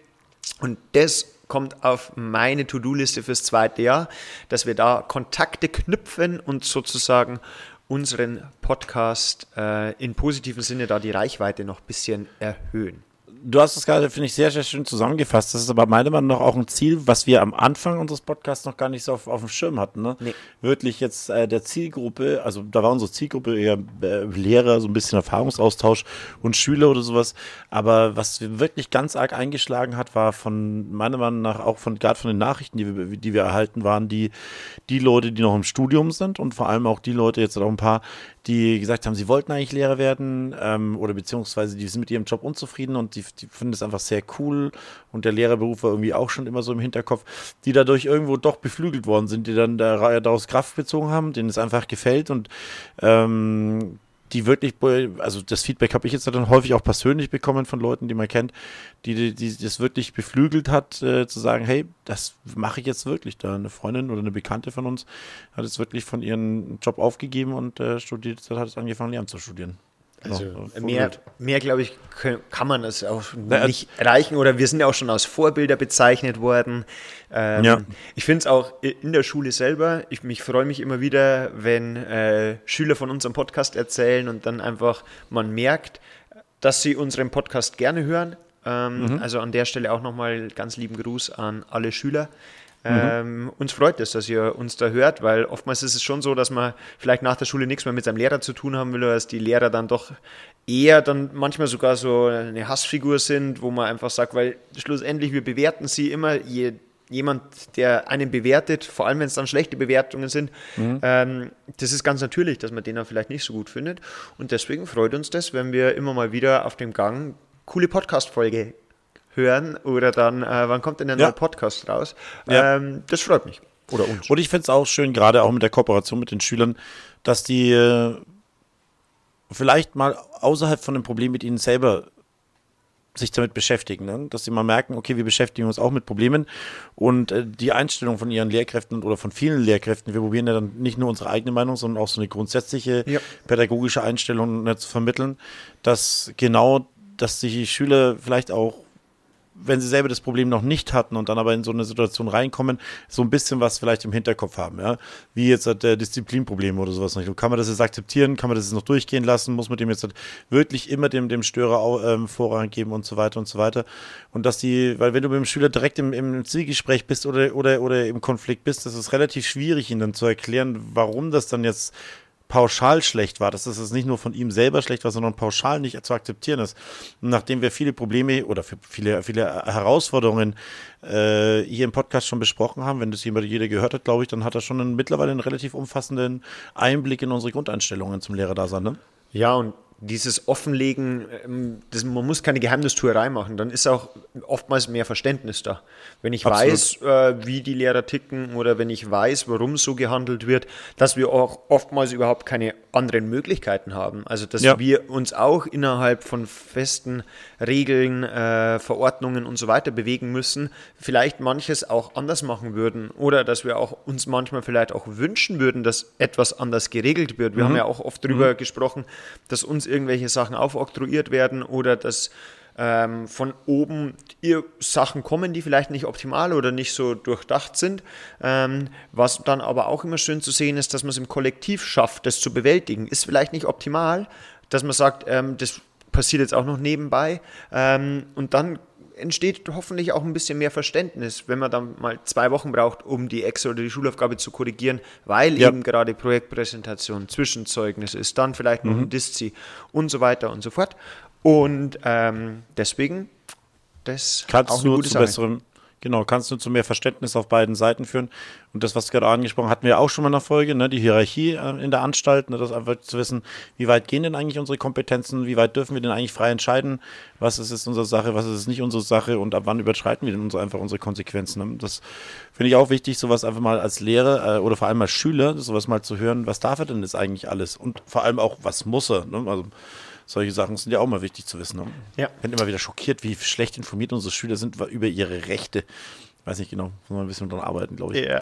Und das kommt auf meine To-Do-Liste fürs zweite Jahr, dass wir da Kontakte knüpfen und sozusagen unseren Podcast äh, in positiven Sinne da die Reichweite noch ein bisschen erhöhen. Du hast es gerade, finde ich, sehr, sehr schön zusammengefasst. Das ist aber meiner Meinung nach auch ein Ziel, was wir am Anfang unseres Podcasts noch gar nicht so auf, auf dem Schirm hatten. Ne? Nee. Wirklich jetzt äh, der Zielgruppe, also da war unsere Zielgruppe eher äh, Lehrer, so ein bisschen Erfahrungsaustausch und Schüler oder sowas. Aber was wir wirklich ganz arg eingeschlagen hat, war von meiner Meinung nach auch von gerade von den Nachrichten, die wir, die wir erhalten, waren die, die Leute, die noch im Studium sind und vor allem auch die Leute, jetzt auch ein paar, die gesagt haben, sie wollten eigentlich Lehrer werden ähm, oder beziehungsweise die sind mit ihrem Job unzufrieden und die, die finden es einfach sehr cool und der Lehrerberuf war irgendwie auch schon immer so im Hinterkopf, die dadurch irgendwo doch beflügelt worden sind, die dann da- daraus Kraft bezogen haben, denen es einfach gefällt und ähm, die wirklich, also das Feedback habe ich jetzt dann häufig auch persönlich bekommen von Leuten, die man kennt, die, die, die das wirklich beflügelt hat, äh, zu sagen, hey, das mache ich jetzt wirklich. Da eine Freundin oder eine Bekannte von uns hat jetzt wirklich von ihrem Job aufgegeben und äh, studiert, hat es angefangen, Lehramt zu studieren. Also mehr, mehr glaube ich, kann man das auch nicht erreichen. Oder wir sind ja auch schon als Vorbilder bezeichnet worden. Ähm, ja. Ich finde es auch in der Schule selber, ich mich freue mich immer wieder, wenn äh, Schüler von unserem Podcast erzählen und dann einfach man merkt, dass sie unseren Podcast gerne hören. Ähm, mhm. Also an der Stelle auch nochmal ganz lieben Gruß an alle Schüler. Mhm. Ähm, uns freut es, dass ihr uns da hört, weil oftmals ist es schon so, dass man vielleicht nach der Schule nichts mehr mit seinem Lehrer zu tun haben will, oder dass die Lehrer dann doch eher dann manchmal sogar so eine Hassfigur sind, wo man einfach sagt, weil schlussendlich wir bewerten sie immer, je, jemand, der einen bewertet, vor allem wenn es dann schlechte Bewertungen sind, mhm. ähm, das ist ganz natürlich, dass man den dann vielleicht nicht so gut findet. Und deswegen freut uns das, wenn wir immer mal wieder auf dem Gang coole Podcast-Folge hören oder dann, äh, wann kommt denn der ja. neue Podcast raus? Ja. Ähm, das freut mich. Oder uns. Und ich finde es auch schön, gerade auch mit der Kooperation mit den Schülern, dass die äh, vielleicht mal außerhalb von dem Problem mit ihnen selber sich damit beschäftigen, ne? dass sie mal merken, okay, wir beschäftigen uns auch mit Problemen und äh, die Einstellung von ihren Lehrkräften oder von vielen Lehrkräften, wir probieren ja dann nicht nur unsere eigene Meinung, sondern auch so eine grundsätzliche ja. pädagogische Einstellung ne, zu vermitteln, dass genau, dass die Schüler vielleicht auch wenn sie selber das Problem noch nicht hatten und dann aber in so eine Situation reinkommen, so ein bisschen was vielleicht im Hinterkopf haben, ja. Wie jetzt halt, äh, Disziplinprobleme oder sowas noch. Kann man das jetzt akzeptieren? Kann man das jetzt noch durchgehen lassen? Muss man dem jetzt halt wirklich immer dem, dem Störer ähm, Vorrang geben und so weiter und so weiter? Und dass die, weil wenn du mit dem Schüler direkt im, im Zielgespräch bist oder, oder, oder im Konflikt bist, das ist relativ schwierig, ihnen dann zu erklären, warum das dann jetzt pauschal schlecht war, dass es nicht nur von ihm selber schlecht war, sondern pauschal nicht zu akzeptieren ist. Und nachdem wir viele Probleme oder viele, viele Herausforderungen äh, hier im Podcast schon besprochen haben, wenn das jemand jeder gehört hat, glaube ich, dann hat er schon einen, mittlerweile einen relativ umfassenden Einblick in unsere Grundeinstellungen zum Lehrerdasein. Ne? Ja, und dieses Offenlegen, ähm, das, man muss keine Geheimnistuerei machen, dann ist auch oftmals mehr Verständnis da. Wenn ich Absolut. weiß, äh, wie die Lehrer ticken oder wenn ich weiß, warum so gehandelt wird, dass wir auch oftmals überhaupt keine anderen Möglichkeiten haben. Also dass ja. wir uns auch innerhalb von festen Regeln, äh, Verordnungen und so weiter bewegen müssen, vielleicht manches auch anders machen würden oder dass wir auch uns manchmal vielleicht auch wünschen würden, dass etwas anders geregelt wird. Wir mhm. haben ja auch oft darüber mhm. gesprochen, dass uns irgendwelche Sachen aufoktroyiert werden oder dass ähm, von oben Sachen kommen, die vielleicht nicht optimal oder nicht so durchdacht sind. Ähm, was dann aber auch immer schön zu sehen ist, dass man es im Kollektiv schafft, das zu bewältigen. Ist vielleicht nicht optimal, dass man sagt, ähm, das passiert jetzt auch noch nebenbei. Ähm, und dann entsteht hoffentlich auch ein bisschen mehr Verständnis, wenn man dann mal zwei Wochen braucht, um die Excel oder die Schulaufgabe zu korrigieren, weil ja. eben gerade Projektpräsentation, Zwischenzeugnis ist, dann vielleicht noch mhm. ein Diszi und so weiter und so fort. Und ähm, deswegen, das Kannst auch eine nur gute zu Sache. besserem Genau, kannst du zu mehr Verständnis auf beiden Seiten führen. Und das, was gerade angesprochen hatten wir auch schon mal in der Folge, ne, die Hierarchie äh, in der Anstalt, ne, das einfach zu wissen, wie weit gehen denn eigentlich unsere Kompetenzen, wie weit dürfen wir denn eigentlich frei entscheiden, was ist jetzt unsere Sache, was ist nicht unsere Sache und ab wann überschreiten wir denn unsere, einfach unsere Konsequenzen. Ne? Das finde ich auch wichtig, sowas einfach mal als Lehrer äh, oder vor allem als Schüler, sowas mal zu hören, was darf er denn jetzt eigentlich alles und vor allem auch, was muss er. Ne? Also solche Sachen sind ja auch mal wichtig zu wissen. Ne? Ja. Ich bin immer wieder schockiert, wie schlecht informiert unsere Schüler sind über ihre Rechte. Weiß nicht genau, muss man ein bisschen dran arbeiten, glaube ich. Ja.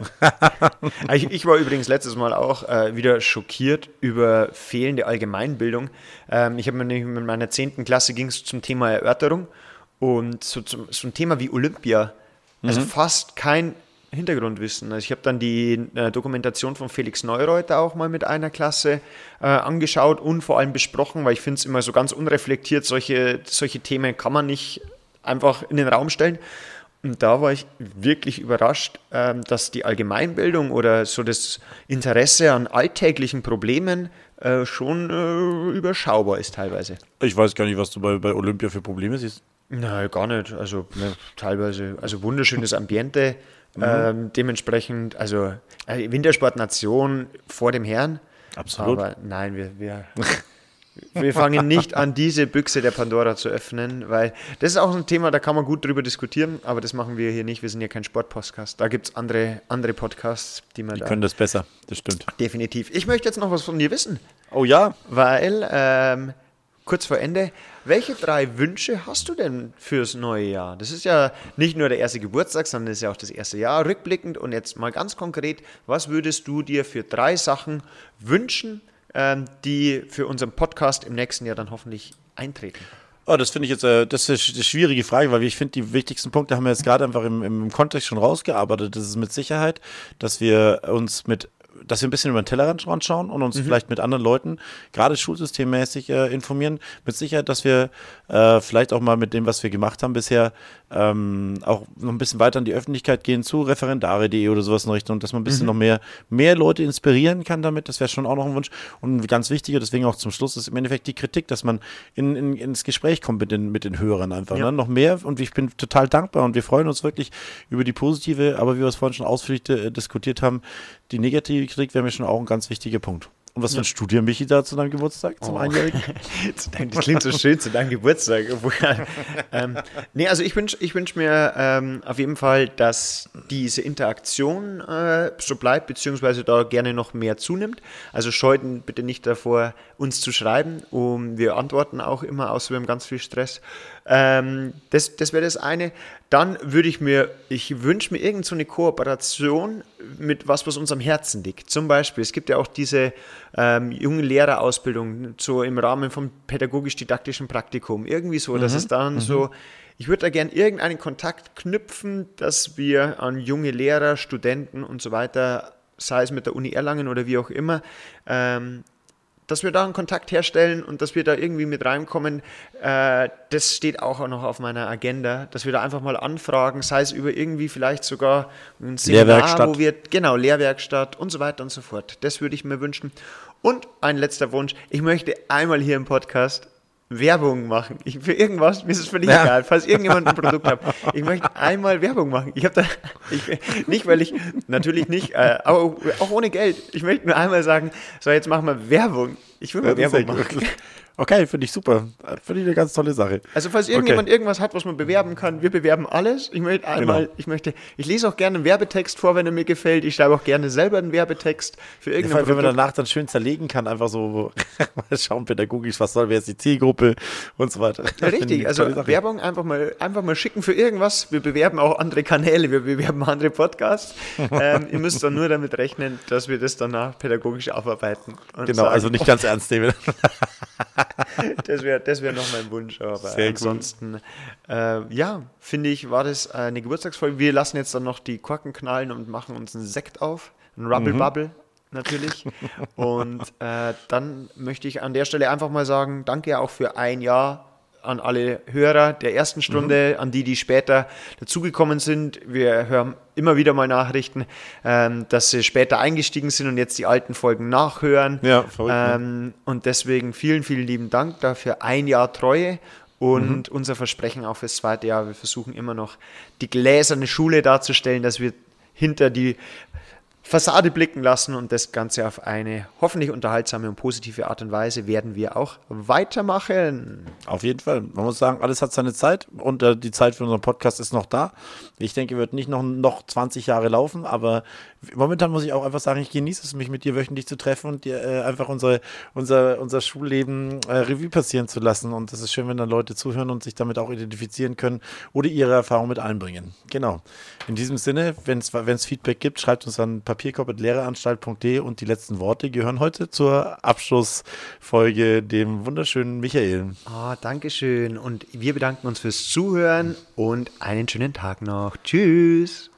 ich. ich. war übrigens letztes Mal auch äh, wieder schockiert über fehlende Allgemeinbildung. Ähm, ich habe mir nämlich mit meiner 10. Klasse ging es zum Thema Erörterung und so, zum, ein Thema wie Olympia. Also mhm. fast kein Hintergrundwissen. Also ich habe dann die äh, Dokumentation von Felix Neureuter auch mal mit einer Klasse äh, angeschaut und vor allem besprochen, weil ich finde es immer so ganz unreflektiert, solche, solche Themen kann man nicht einfach in den Raum stellen. Und da war ich wirklich überrascht, äh, dass die Allgemeinbildung oder so das Interesse an alltäglichen Problemen äh, schon äh, überschaubar ist teilweise. Ich weiß gar nicht, was du bei, bei Olympia für Probleme siehst. Nein, gar nicht. Also ne, teilweise, also wunderschönes Ambiente, Mhm. Ähm, dementsprechend, also äh, Wintersportnation vor dem Herrn. Absolut. Aber nein, wir, wir Wir fangen nicht an, diese Büchse der Pandora zu öffnen, weil das ist auch ein Thema, da kann man gut drüber diskutieren, aber das machen wir hier nicht. Wir sind ja kein Sportpodcast. Da gibt es andere, andere Podcasts, die man Die da. können das besser, das stimmt. Definitiv. Ich möchte jetzt noch was von dir wissen, Oh ja, weil ähm, kurz vor Ende, welche drei Wünsche hast du denn fürs neue Jahr? Das ist ja nicht nur der erste Geburtstag, sondern das ist ja auch das erste Jahr rückblickend. Und jetzt mal ganz konkret, was würdest du dir für drei Sachen wünschen, ähm, die für unseren Podcast im nächsten Jahr dann hoffentlich eintreten? Oh, das finde ich jetzt, äh, das ist eine schwierige Frage, weil ich finde, die wichtigsten Punkte haben wir jetzt gerade einfach im, im Kontext schon rausgearbeitet. Das ist mit Sicherheit, dass wir uns mit dass wir ein bisschen über den Tellerrand schauen und uns vielleicht mit anderen Leuten, gerade schulsystemmäßig, äh, informieren. Mit Sicherheit, dass wir äh, vielleicht auch mal mit dem, was wir gemacht haben bisher, ähm, auch noch ein bisschen weiter in die Öffentlichkeit gehen zu referendare.de oder sowas in Richtung, dass man ein bisschen noch mehr, mehr Leute inspirieren kann damit. Das wäre schon auch noch ein Wunsch. Und ein ganz wichtiger, deswegen auch zum Schluss, ist im Endeffekt die Kritik, dass man in, in, ins Gespräch kommt mit den, mit den Hörern einfach. Ja. Ne? Noch mehr. Und ich bin total dankbar und wir freuen uns wirklich über die positive, aber wie wir es vorhin schon ausführlich äh, diskutiert haben, die negative Kritik wäre mir schon auch ein ganz wichtiger Punkt. Und was wünschst du dir, Michi, da zu deinem Geburtstag, zum Einjährigen? Zu deinem- Das klingt so schön zu deinem Geburtstag. Ähm, nee, also ich wünsche ich wünsch mir ähm, auf jeden Fall, dass diese Interaktion äh, so bleibt, beziehungsweise da gerne noch mehr zunimmt. Also scheuten bitte nicht davor, uns zu schreiben. Um, wir antworten auch immer, außer wir haben ganz viel Stress. Ähm, das das wäre das eine. Dann würde ich mir, ich wünsche mir irgend so eine Kooperation mit was, was uns am Herzen liegt. Zum Beispiel, es gibt ja auch diese ähm, jungen Lehrerausbildung so im Rahmen vom pädagogisch-didaktischen Praktikum. Irgendwie so, dass es dann so, ich würde da gern irgendeinen Kontakt knüpfen, dass wir an junge Lehrer, Studenten und so weiter, sei es mit der Uni Erlangen oder wie auch immer, ähm, dass wir da einen Kontakt herstellen und dass wir da irgendwie mit reinkommen, äh, das steht auch noch auf meiner Agenda, dass wir da einfach mal anfragen, sei es über irgendwie vielleicht sogar ein Seminar, wo wir, genau, Lehrwerkstatt und so weiter und so fort. Das würde ich mir wünschen. Und ein letzter Wunsch, ich möchte einmal hier im Podcast Werbung machen. Ich, für irgendwas, mir ist es völlig Ja. egal, falls irgendjemand ein Produkt hat. Ich möchte einmal Werbung machen. Ich habe da, ich, nicht weil ich, natürlich nicht, äh, aber auch ohne Geld. Ich möchte nur einmal sagen, so jetzt machen wir Werbung. Ich will mal Ja, Werbung machen. gut. Okay, finde ich super. Finde ich eine ganz tolle Sache. Also falls irgendjemand irgendwas hat, was man bewerben kann, wir bewerben alles. Ich möchte einmal, Genau. ich möchte, ich lese auch gerne einen Werbetext vor, wenn er mir gefällt. Ich schreibe auch gerne selber einen Werbetext für Ja, vor allem, wenn man danach dann schön zerlegen kann, einfach so mal schauen pädagogisch, was soll, wer ist die Zielgruppe und so weiter. Ja, richtig, also. Werbung einfach mal, einfach mal schicken für irgendwas. Wir bewerben auch andere Kanäle, wir bewerben andere Podcasts. ähm, ihr müsst dann nur damit rechnen, dass wir das danach pädagogisch aufarbeiten. Genau, sagen, also nicht ganz ernst nehmen. Das wäre das wär noch mein Wunsch. Aber Sehr ansonsten, äh, ja, finde ich, war das eine Geburtstagsfolge. Wir lassen jetzt dann noch die Korken knallen und machen uns einen Sekt auf. Ein Rubble Mhm. Bubble natürlich. und äh, dann möchte ich an der Stelle einfach mal sagen, danke auch für ein Jahr an alle Hörer der ersten Stunde, an die, die später dazugekommen sind. Wir hören immer wieder mal Nachrichten, ähm, dass sie später eingestiegen sind und jetzt die alten Folgen nachhören. Ja, verrückt, ne? ähm, Und deswegen vielen, vielen lieben Dank dafür. Ein Jahr Treue und unser Versprechen auch fürs zweite Jahr. Wir versuchen immer noch die gläserne Schule darzustellen, dass wir hinter die Fassade blicken lassen und das Ganze auf eine hoffentlich unterhaltsame und positive Art und Weise werden wir auch weitermachen. Auf jeden Fall. Man muss sagen, alles hat seine Zeit und äh, die Zeit für unseren Podcast ist noch da. Ich denke, wird nicht noch, noch 20 Jahre laufen, aber momentan muss ich auch einfach sagen, ich genieße es, mich mit dir wöchentlich zu treffen und dir äh, einfach unsere, unser, unser Schulleben äh, Revue passieren zu lassen. Und das ist schön, wenn dann Leute zuhören und sich damit auch identifizieren können oder ihre Erfahrung mit einbringen. Genau. In diesem Sinne, wenn es Feedback gibt, schreibt uns an papierkorb.lehreranstalt.de und die letzten Worte gehören heute zur Abschlussfolge dem wunderschönen Michael. Ah, Dankeschön und wir bedanken uns fürs Zuhören und einen schönen Tag noch. Tschüss.